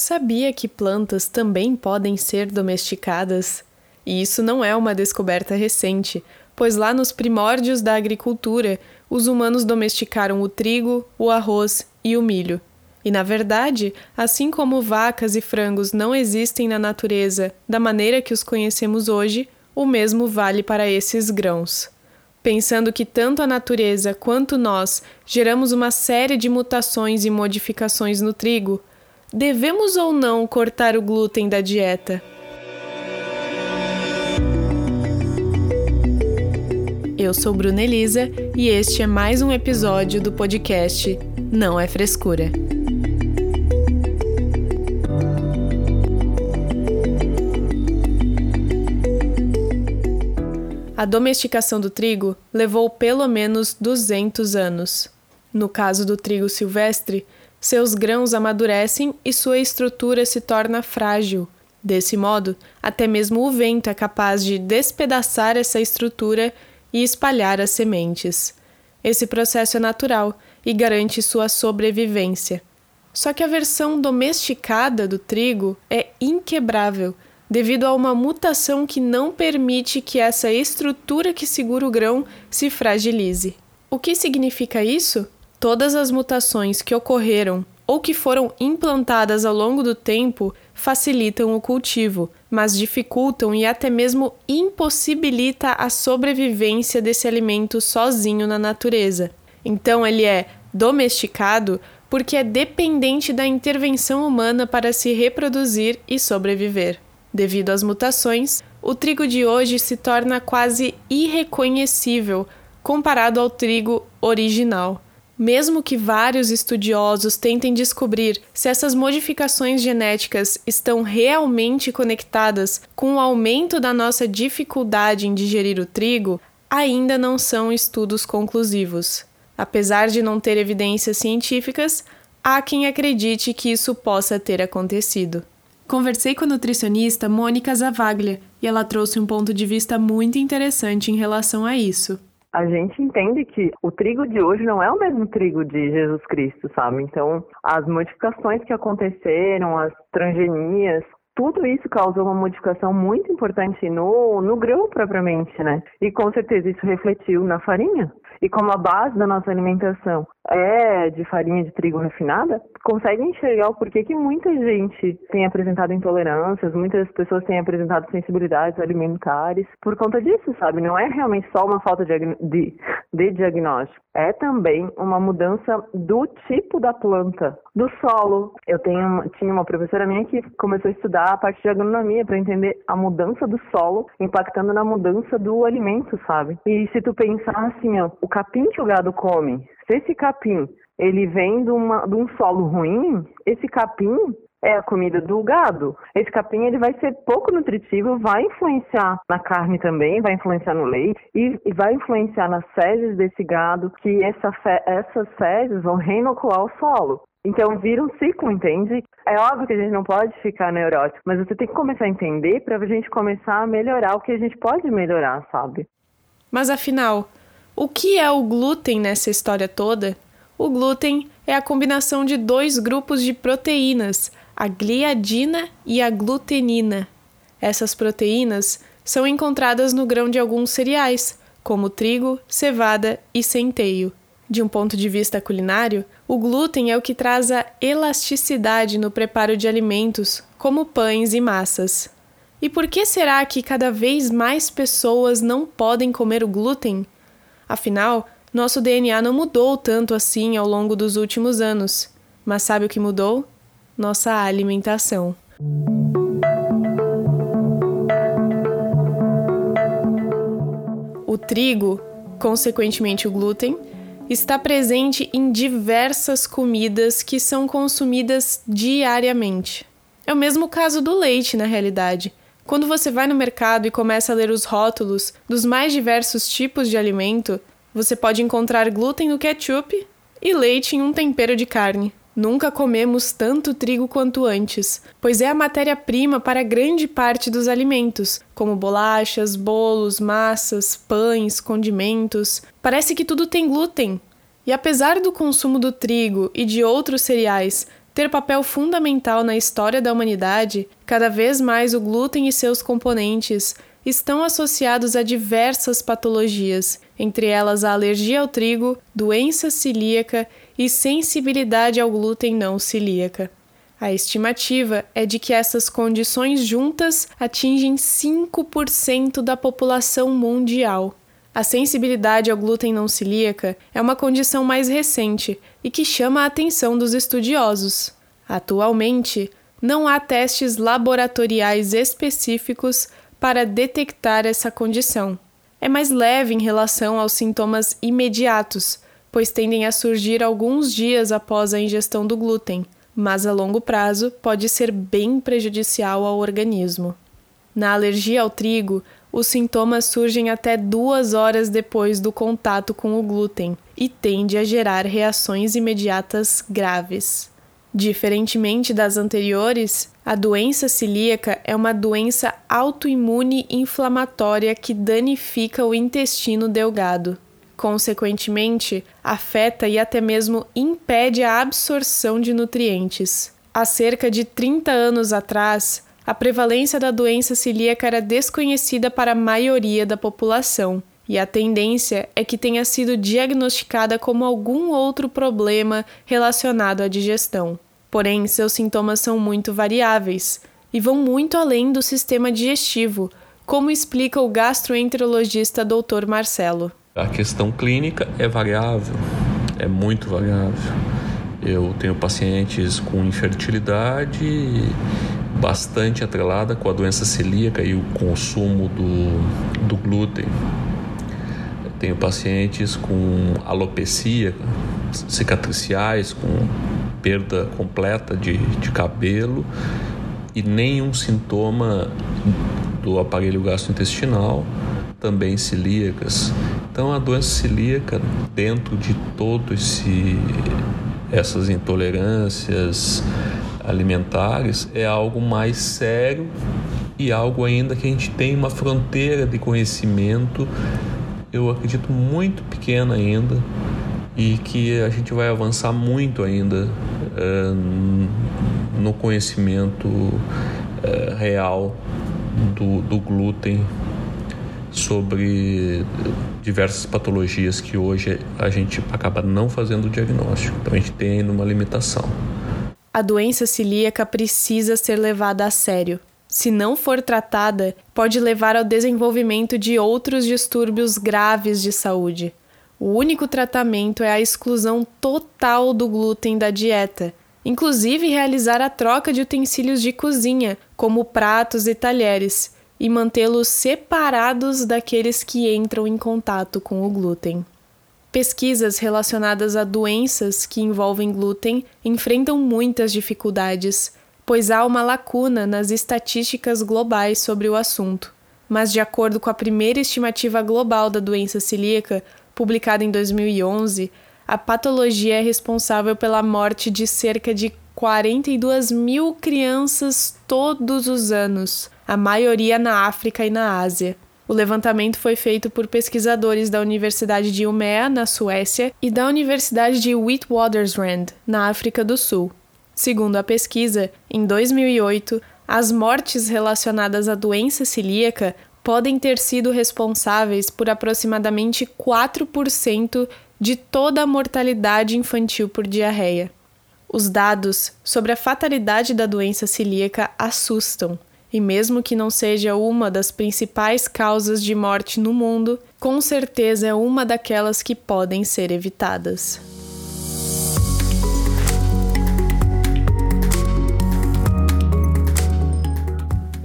Sabia que plantas também podem ser domesticadas? E isso não é uma descoberta recente, pois lá nos primórdios da agricultura, os humanos domesticaram o trigo, o arroz e o milho. E na verdade, assim como vacas e frangos não existem na natureza da maneira que os conhecemos hoje, o mesmo vale para esses grãos. Pensando que tanto a natureza quanto nós geramos uma série de mutações e modificações no trigo, Devemos ou não cortar o glúten da dieta? Eu sou Bruna Elisa e este é mais um episódio do podcast Não é Frescura. A domesticação do trigo levou pelo menos 200 anos. No caso do trigo silvestre, seus grãos amadurecem e sua estrutura se torna frágil. Desse modo, até mesmo o vento é capaz de despedaçar essa estrutura e espalhar as sementes. Esse processo é natural e garante sua sobrevivência. Só que a versão domesticada do trigo é inquebrável devido a uma mutação que não permite que essa estrutura que segura o grão se fragilize. O que significa isso? Todas as mutações que ocorreram ou que foram implantadas ao longo do tempo facilitam o cultivo, mas dificultam e até mesmo impossibilita a sobrevivência desse alimento sozinho na natureza. Então ele é domesticado porque é dependente da intervenção humana para se reproduzir e sobreviver. Devido às mutações, o trigo de hoje se torna quase irreconhecível comparado ao trigo original. Mesmo que vários estudiosos tentem descobrir se essas modificações genéticas estão realmente conectadas com o aumento da nossa dificuldade em digerir o trigo, ainda não são estudos conclusivos. Apesar de não ter evidências científicas, há quem acredite que isso possa ter acontecido. Conversei com a nutricionista Mônica Zavaglia e ela trouxe um ponto de vista muito interessante em relação a isso a gente entende que o trigo de hoje não é o mesmo trigo de Jesus Cristo, sabe? Então, as modificações que aconteceram, as transgenias, tudo isso causou uma modificação muito importante no, no grão propriamente, né? E com certeza isso refletiu na farinha. E como a base da nossa alimentação é de farinha de trigo refinada, consegue enxergar o porquê que muita gente tem apresentado intolerâncias, muitas pessoas têm apresentado sensibilidades alimentares por conta disso, sabe? Não é realmente só uma falta de, de, de diagnóstico, é também uma mudança do tipo da planta, do solo. Eu tenho, tinha uma professora minha que começou a estudar a parte de agronomia para entender a mudança do solo impactando na mudança do alimento, sabe? E se tu pensar assim, ó, o capim que o gado come, se esse capim ele vem de, uma, de um solo ruim, esse capim é a comida do gado. Esse capim ele vai ser pouco nutritivo, vai influenciar na carne também, vai influenciar no leite e, e vai influenciar nas fezes desse gado, que essa fe, essas fezes vão reinocular o solo. Então vira um ciclo, entende? É óbvio que a gente não pode ficar neurótico, mas você tem que começar a entender para a gente começar a melhorar o que a gente pode melhorar, sabe? Mas afinal, o que é o glúten nessa história toda? O glúten é a combinação de dois grupos de proteínas, a gliadina e a glutenina. Essas proteínas são encontradas no grão de alguns cereais, como trigo, cevada e centeio. De um ponto de vista culinário, o glúten é o que traz a elasticidade no preparo de alimentos, como pães e massas. E por que será que cada vez mais pessoas não podem comer o glúten? Afinal, nosso DNA não mudou tanto assim ao longo dos últimos anos. Mas sabe o que mudou? Nossa alimentação. O trigo, consequentemente o glúten, está presente em diversas comidas que são consumidas diariamente. É o mesmo caso do leite, na realidade. Quando você vai no mercado e começa a ler os rótulos dos mais diversos tipos de alimento, você pode encontrar glúten no ketchup e leite em um tempero de carne. Nunca comemos tanto trigo quanto antes, pois é a matéria-prima para grande parte dos alimentos, como bolachas, bolos, massas, pães, condimentos. Parece que tudo tem glúten. E apesar do consumo do trigo e de outros cereais ter papel fundamental na história da humanidade, cada vez mais o glúten e seus componentes estão associados a diversas patologias, entre elas a alergia ao trigo, doença celíaca e sensibilidade ao glúten não celíaca. A estimativa é de que essas condições juntas atingem 5% da população mundial. A sensibilidade ao glúten não celíaca é uma condição mais recente e que chama a atenção dos estudiosos. Atualmente, não há testes laboratoriais específicos para detectar essa condição. É mais leve em relação aos sintomas imediatos, pois tendem a surgir alguns dias após a ingestão do glúten, mas a longo prazo pode ser bem prejudicial ao organismo. Na alergia ao trigo, os sintomas surgem até duas horas depois do contato com o glúten e tende a gerar reações imediatas graves. Diferentemente das anteriores, a doença celíaca é uma doença autoimune inflamatória que danifica o intestino delgado. Consequentemente, afeta e até mesmo impede a absorção de nutrientes. Há cerca de 30 anos atrás, a prevalência da doença celíaca era desconhecida para a maioria da população, e a tendência é que tenha sido diagnosticada como algum outro problema relacionado à digestão. Porém, seus sintomas são muito variáveis e vão muito além do sistema digestivo, como explica o gastroenterologista Dr. Marcelo. A questão clínica é variável, é muito variável. Eu tenho pacientes com infertilidade bastante atrelada com a doença celíaca e o consumo do, do glúten. Eu tenho pacientes com alopecia, cicatriciais, com perda completa de, de cabelo e nenhum sintoma do aparelho gastrointestinal, também celíacas. Então a doença celíaca, dentro de todo esse essas intolerâncias alimentares, é algo mais sério e algo ainda que a gente tem uma fronteira de conhecimento, eu acredito muito pequena ainda e que a gente vai avançar muito ainda uh, no conhecimento uh, real do, do glúten sobre diversas patologias que hoje a gente acaba não fazendo o diagnóstico. Então a gente tem ainda uma limitação. A doença celíaca precisa ser levada a sério. Se não for tratada, pode levar ao desenvolvimento de outros distúrbios graves de saúde. O único tratamento é a exclusão total do glúten da dieta, inclusive realizar a troca de utensílios de cozinha, como pratos e talheres, e mantê-los separados daqueles que entram em contato com o glúten. Pesquisas relacionadas a doenças que envolvem glúten enfrentam muitas dificuldades, pois há uma lacuna nas estatísticas globais sobre o assunto. Mas, de acordo com a primeira estimativa global da doença celíaca, publicada em 2011, a patologia é responsável pela morte de cerca de 42 mil crianças todos os anos, a maioria na África e na Ásia. O levantamento foi feito por pesquisadores da Universidade de Umeå, na Suécia, e da Universidade de Witwatersrand, na África do Sul. Segundo a pesquisa, em 2008, as mortes relacionadas à doença celíaca podem ter sido responsáveis por aproximadamente 4% de toda a mortalidade infantil por diarreia. Os dados sobre a fatalidade da doença celíaca assustam, e mesmo que não seja uma das principais causas de morte no mundo, com certeza é uma daquelas que podem ser evitadas.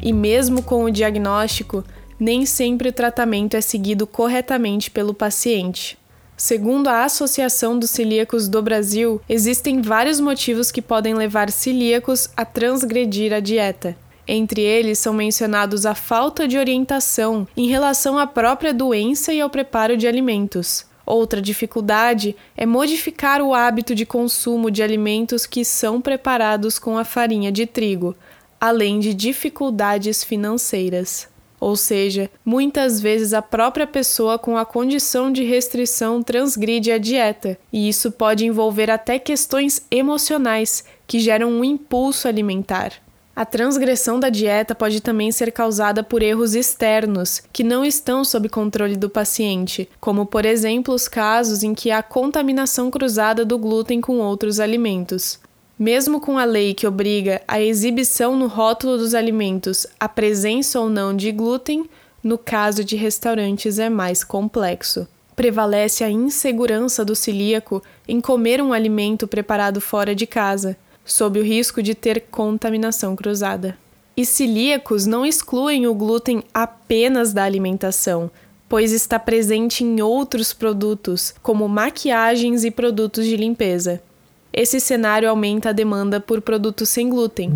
E mesmo com o diagnóstico, nem sempre o tratamento é seguido corretamente pelo paciente. Segundo a Associação dos Celíacos do Brasil, existem vários motivos que podem levar celíacos a transgredir a dieta. Entre eles são mencionados a falta de orientação em relação à própria doença e ao preparo de alimentos. Outra dificuldade é modificar o hábito de consumo de alimentos que são preparados com a farinha de trigo, além de dificuldades financeiras. Ou seja, muitas vezes a própria pessoa com a condição de restrição transgride a dieta, e isso pode envolver até questões emocionais que geram um impulso alimentar. A transgressão da dieta pode também ser causada por erros externos, que não estão sob controle do paciente, como, por exemplo, os casos em que há contaminação cruzada do glúten com outros alimentos. Mesmo com a lei que obriga a exibição no rótulo dos alimentos a presença ou não de glúten, no caso de restaurantes é mais complexo. Prevalece a insegurança do celíaco em comer um alimento preparado fora de casa, sob o risco de ter contaminação cruzada. E celíacos não excluem o glúten apenas da alimentação, pois está presente em outros produtos, como maquiagens e produtos de limpeza. Esse cenário aumenta a demanda por produtos sem glúten.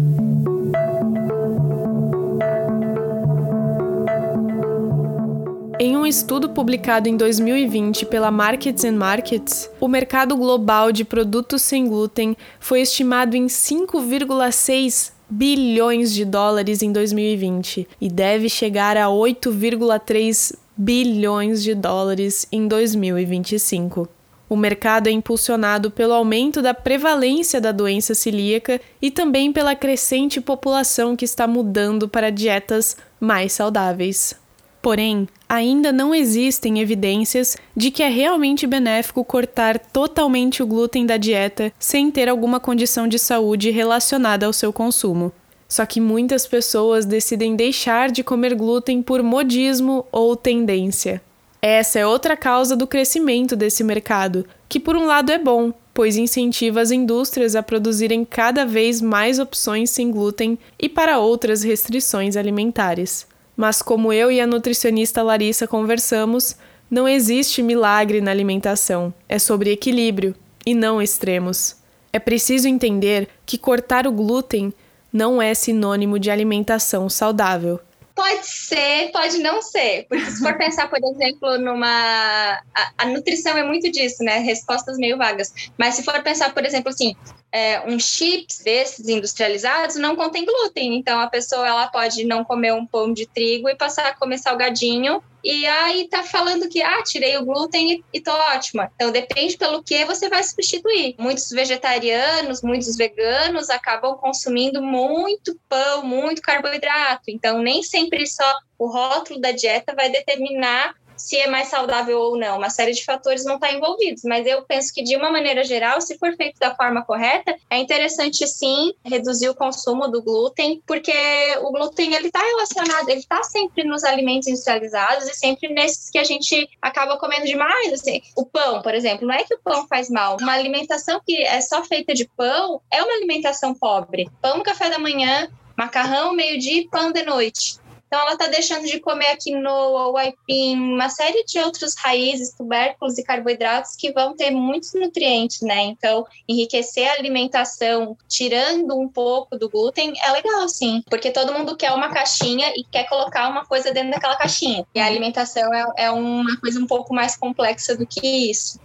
Em um estudo publicado em 2020 pela Markets and Markets, o mercado global de produtos sem glúten foi estimado em 5,6 bilhões de dólares em 2020 e deve chegar a 8,3 bilhões de dólares em 2025. O mercado é impulsionado pelo aumento da prevalência da doença celíaca e também pela crescente população que está mudando para dietas mais saudáveis. Porém, ainda não existem evidências de que é realmente benéfico cortar totalmente o glúten da dieta sem ter alguma condição de saúde relacionada ao seu consumo. Só que muitas pessoas decidem deixar de comer glúten por modismo ou tendência. Essa é outra causa do crescimento desse mercado, que por um lado é bom, pois incentiva as indústrias a produzirem cada vez mais opções sem glúten e para outras restrições alimentares. Mas como eu e a nutricionista Larissa conversamos, não existe milagre na alimentação, é sobre equilíbrio e não extremos. É preciso entender que cortar o glúten não é sinônimo de alimentação saudável. Pode ser, pode não ser. Porque se for pensar, por exemplo, numa. A, a, nutrição é muito disso, né? Respostas meio vagas. Mas se for pensar, por exemplo, assim, é, um chips desses industrializados não contém glúten. Então a pessoa ela pode não comer um pão de trigo e passar a comer salgadinho. E aí tá falando que ah, tirei o glúten e, e tô ótima. Então depende pelo que você vai substituir. Muitos vegetarianos, muitos veganos acabam consumindo muito pão, muito carboidrato. Então nem sempre só o rótulo da dieta vai determinar se é mais saudável ou não. Uma série de fatores não está envolvidos, mas eu penso que de uma maneira geral, se for feito da forma correta, é interessante sim reduzir o consumo do glúten, porque o glúten ele está relacionado, ele está sempre nos alimentos industrializados e sempre nesses que a gente acaba comendo demais, assim. O pão, por exemplo, não é que o pão faz mal. Uma alimentação que é só feita de pão é uma alimentação pobre. Pão no café da manhã, macarrão meio-dia e pão de noite. Então, ela está deixando de comer a quinoa, o aipim, uma série de outros raízes, tubérculos e carboidratos que vão ter muitos nutrientes, né? Então, enriquecer a alimentação, tirando um pouco do glúten, é legal, sim. Porque todo mundo quer uma caixinha e quer colocar uma coisa dentro daquela caixinha. E a alimentação é, é uma coisa um pouco mais complexa do que isso.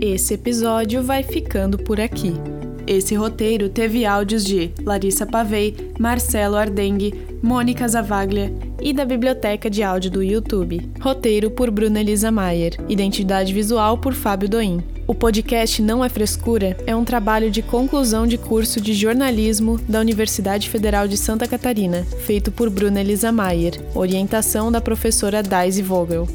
Esse episódio vai ficando por aqui. Esse roteiro teve áudios de Larissa Pavei, Marcelo Ardengue, Mônica Zavaglia e da Biblioteca de Áudio do YouTube. Roteiro por Bruna Elisa Maier. Identidade visual por Fábio Doim. O podcast Não é Frescura é um trabalho de conclusão de curso de jornalismo da Universidade Federal de Santa Catarina, feito por Bruna Elisa Maier, orientação da professora Daisy Vogel.